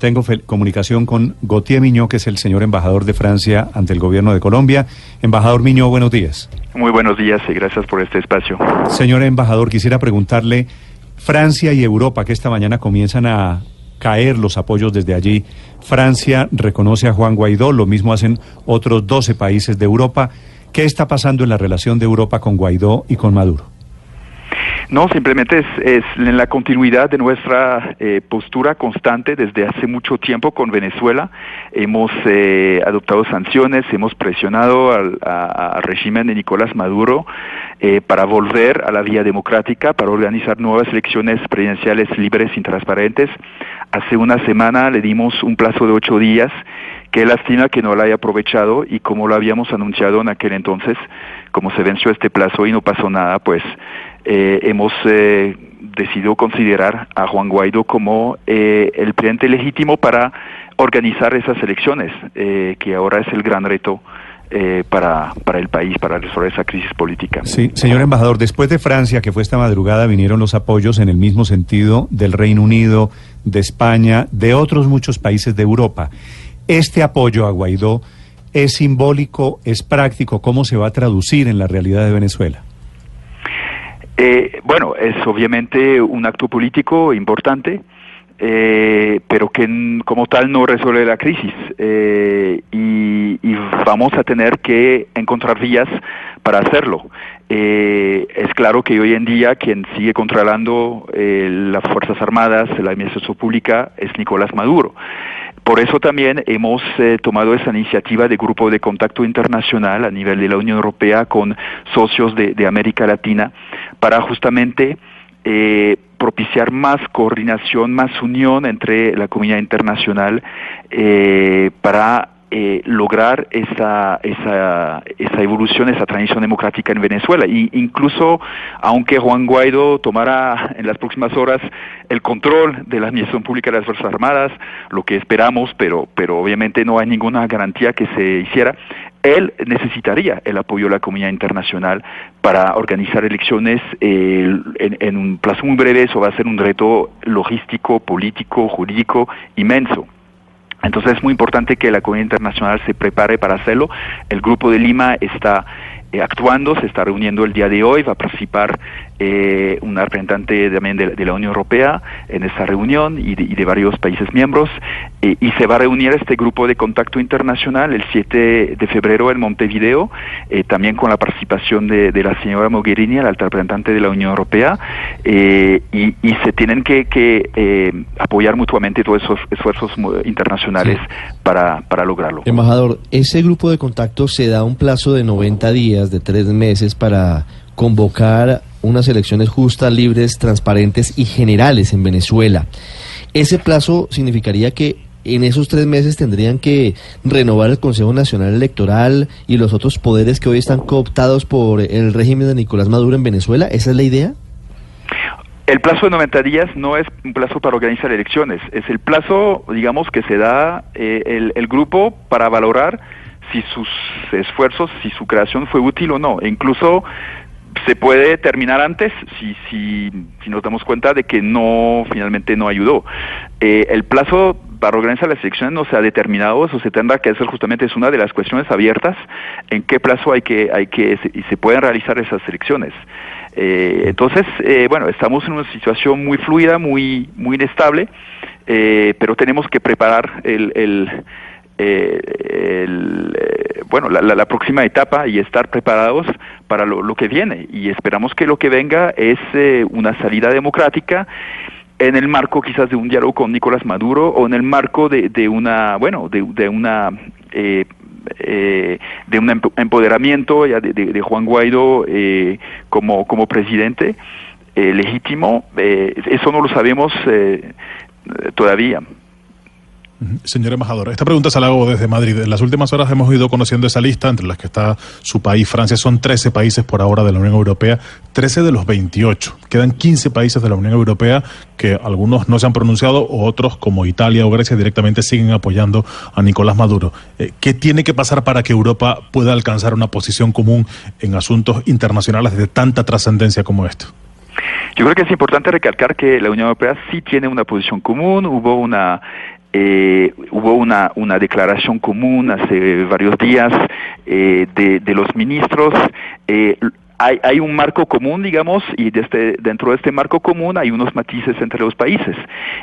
Tengo comunicación con Gautier Miñó, que es el señor embajador de Francia ante el gobierno de Colombia. Embajador Miñó, buenos días. Muy buenos días y gracias por este espacio. Señor embajador, quisiera preguntarle, Francia y Europa, que esta mañana comienzan a caer los apoyos desde allí. Francia reconoce a Juan Guaidó, lo mismo hacen otros 12 países de Europa. ¿Qué está pasando en la relación de Europa con Guaidó y con Maduro? No, simplemente es, en la continuidad de nuestra eh, postura constante desde hace mucho tiempo con Venezuela. Hemos eh, adoptado sanciones, hemos presionado al, régimen de Nicolás Maduro eh, para volver a la vía democrática, para organizar nuevas elecciones presidenciales libres y transparentes. Hace una semana le dimos un plazo de ocho días Qué lástima que no la haya aprovechado y como lo habíamos anunciado en aquel entonces, como se venció este plazo y no pasó nada, pues eh, hemos eh, decidido considerar a Juan Guaidó como eh, el presidente legítimo para organizar esas elecciones, que ahora es el gran reto. para, para el país, para resolver esa crisis política. Sí, señor embajador, después de Francia, que fue esta madrugada, vinieron los apoyos en el mismo sentido del Reino Unido, de España, de otros muchos países de Europa. Este apoyo a Guaidó es simbólico, es práctico, ¿cómo se va a traducir en la realidad de Venezuela? Eh, bueno, es obviamente un acto político importante, eh, pero que como tal no resuelve la crisis eh, y, vamos a tener que encontrar vías para hacerlo. es claro que hoy en día quien sigue controlando las Fuerzas Armadas, la Administración Pública, es Nicolás Maduro. Por eso también hemos eh, tomado esa iniciativa de grupo de contacto internacional a nivel de la Unión Europea con socios de, América Latina para justamente eh, propiciar más coordinación, más unión entre la comunidad internacional eh, para eh, lograr esa, esa, esa evolución, esa transición democrática en Venezuela. Y incluso, aunque Juan Guaidó tomara en las próximas horas el control de la administración pública de las Fuerzas Armadas, lo que esperamos, pero, pero obviamente no hay ninguna garantía que se hiciera, él necesitaría el apoyo de la comunidad internacional para organizar elecciones eh, en, en, un plazo muy breve. Eso va a ser un reto logístico, político, jurídico inmenso. Entonces es muy importante que la comunidad internacional se prepare para hacerlo. El Grupo de Lima está eh, actuando, se está reuniendo el día de hoy, va a participar eh, un representante también de, la Unión Europea en esta reunión y de, varios países miembros eh, y se va a reunir este grupo de contacto internacional el 7 de febrero en Montevideo, eh, también con la participación de, la señora Mogherini, la alta representante de la Unión Europea, y, se tienen que, apoyar mutuamente todos esos esfuerzos internacionales para, para lograrlo. Embajador, ese grupo de contacto se da un plazo de 90 días, de tres meses para convocar unas elecciones justas, libres, transparentes y generales en Venezuela. Ese plazo significaría que en esos tres meses tendrían que renovar el Consejo Nacional Electoral y los otros poderes que hoy están cooptados por el régimen de Nicolás Maduro en Venezuela. ¿Esa es la idea? El plazo de 90 días no es un plazo para organizar elecciones, es el plazo, digamos, que se da eh, el, el grupo para valorar si sus esfuerzos, si su creación fue útil o no. E incluso se puede terminar antes si, si, si nos damos cuenta de que no, finalmente no ayudó. Eh, el plazo para organizar las elecciones no se ha determinado, eso se tendrá que hacer justamente, es una de las cuestiones abiertas, en qué plazo hay que, hay que, y se pueden realizar esas elecciones. Eh, entonces, eh, bueno, estamos en una situación muy fluida, muy, muy inestable, pero tenemos que preparar el, el el, bueno, la, la, próxima etapa y estar preparados para lo, que viene. Y esperamos que lo que venga es eh, una salida democrática en el marco quizás de un diálogo con Nicolás Maduro o en el marco de, de una, bueno, de, una... Eh, eh, de un empoderamiento ya de, Juan Guaidó como, como presidente legítimo, eso no lo sabemos todavía. Señor embajador, esta pregunta se la hago desde Madrid. En las últimas horas hemos ido conociendo esa lista, entre las que está su país, Francia. Son 13 países por ahora de la Unión Europea, 13 de los 28. Quedan 15 países de la Unión Europea que algunos no se han pronunciado, o otros, como Italia o Grecia, directamente siguen apoyando a Nicolás Maduro. Eh, ¿Qué tiene que pasar para que Europa pueda alcanzar una posición común en asuntos internacionales de tanta trascendencia como esto? Yo creo que es importante recalcar que la Unión Europea sí tiene una posición común, hubo una eh, hubo una, una declaración común hace varios días eh, de, de, los ministros. Eh, hay, hay, un marco común, digamos, y desde, dentro de este marco común hay unos matices entre los países.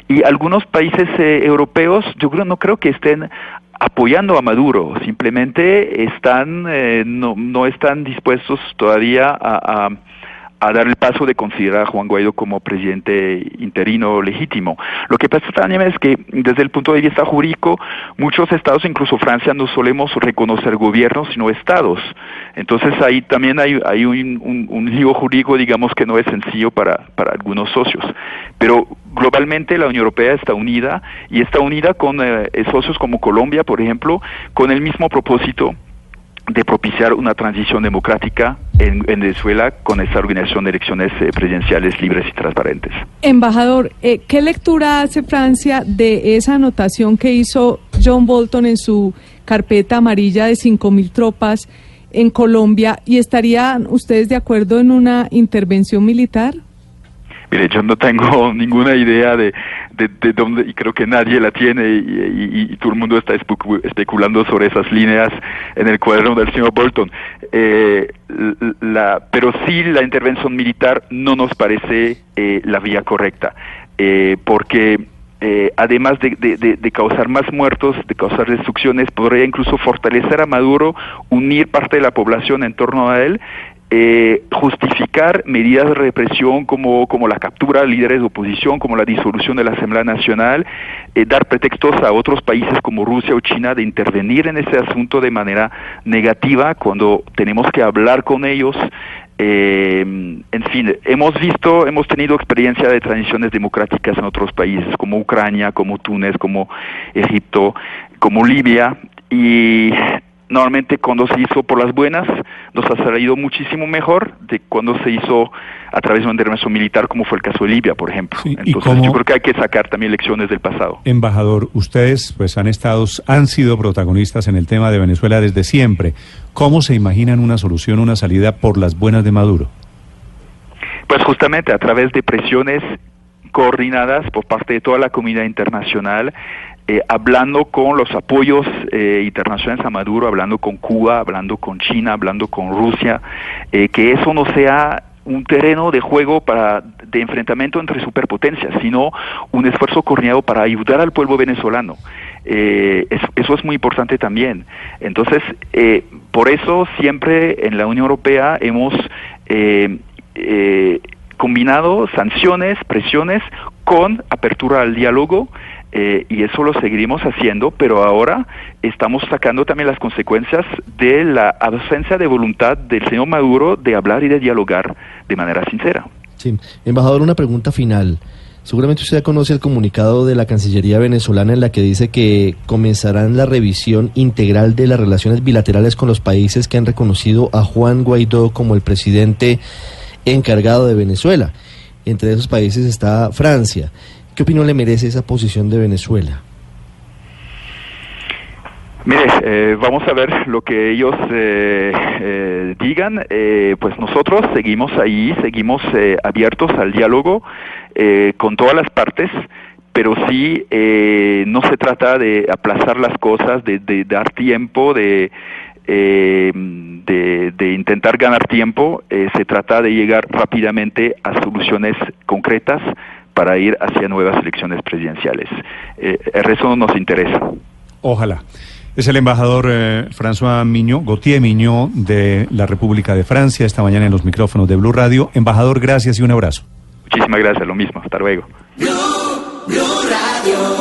Y algunos países eh, europeos, yo creo, no creo que estén apoyando a Maduro, simplemente están, eh, no, no están dispuestos todavía a, a a dar el paso de considerar a Juan Guaidó como presidente interino legítimo. Lo que pasa también es que desde el punto de vista jurídico, muchos estados, incluso Francia, no solemos reconocer gobiernos, sino estados. Entonces ahí también hay, un, lío jurídico, digamos, que no es sencillo para, para algunos socios. Pero globalmente la Unión Europea está unida y está unida con eh, socios como Colombia, por ejemplo, con el mismo propósito de propiciar una transición democrática en, en, Venezuela con esta organización de elecciones eh, presidenciales libres y transparentes. Embajador, eh, ¿qué lectura hace Francia de esa anotación que hizo John Bolton en su carpeta amarilla de 5.000 tropas en Colombia? ¿Y estarían ustedes de acuerdo en una intervención militar? Mire, yo no tengo ninguna idea de, de, de dónde, y creo que nadie la tiene, y, y, todo el mundo está especulando sobre esas líneas en el cuaderno del señor Bolton. Eh, la, pero sí la intervención militar no nos parece eh, la vía correcta, eh, porque eh, además de, de, de, causar más muertos, de causar destrucciones, podría incluso fortalecer a Maduro, unir parte de la población en torno a él eh, justificar medidas de represión como, como la captura de líderes de oposición, como la disolución de la Asamblea Nacional, eh, dar pretextos a otros países como Rusia o China de intervenir en ese asunto de manera negativa cuando tenemos que hablar con ellos. Eh, en fin, hemos visto, hemos tenido experiencia de transiciones democráticas en otros países como Ucrania, como Túnez, como Egipto, como Libia, y normalmente cuando se hizo por las buenas nos ha salido muchísimo mejor de cuando se hizo a través de una intervención militar como fue el caso de Libia, por ejemplo. Sí, Entonces yo creo que hay que sacar también lecciones del pasado. Embajador, ustedes pues han estado han sido protagonistas en el tema de Venezuela desde siempre. ¿Cómo se imaginan una solución, una salida por las buenas de Maduro? Pues justamente a través de presiones coordinadas por parte de toda la comunidad internacional, eh, hablando con los apoyos eh, internacionales a Maduro, hablando con Cuba, hablando con China, hablando con Rusia, eh, que eso no sea un terreno de juego para de enfrentamiento entre superpotencias, sino un esfuerzo coordinado para ayudar al pueblo venezolano. Eh, eso, eso, es muy importante también. Entonces, eh, por eso siempre en la Unión Europea hemos eh, combinado sanciones, presiones con apertura al diálogo eh, y eso lo seguiremos haciendo, pero ahora estamos sacando también las consecuencias de la ausencia de voluntad del señor Maduro de hablar y de dialogar de manera sincera. Sí, embajador, una pregunta final. Seguramente usted ya conoce el comunicado de la Cancillería venezolana en la que dice que comenzarán la revisión integral de las relaciones bilaterales con los países que han reconocido a Juan Guaidó como el presidente encargado de Venezuela. Entre esos países está Francia. ¿Qué opinión le merece esa posición de Venezuela? Mire, eh, vamos a ver lo que ellos eh, eh, digan. pues nosotros seguimos ahí, seguimos abiertos al diálogo con todas las partes, pero sí no se trata de aplazar las cosas, de, dar tiempo, de, de, intentar ganar tiempo. se trata de llegar rápidamente a soluciones concretas para ir hacia nuevas elecciones presidenciales. Eh, eso nos interesa. Ojalá. Es el embajador eh, François Miño, Gautier Miño, de la República de Francia, esta mañana en los micrófonos de Blue Radio. Embajador, gracias y un abrazo. Muchísimas gracias, lo mismo. Hasta luego. Blue, Blue Radio.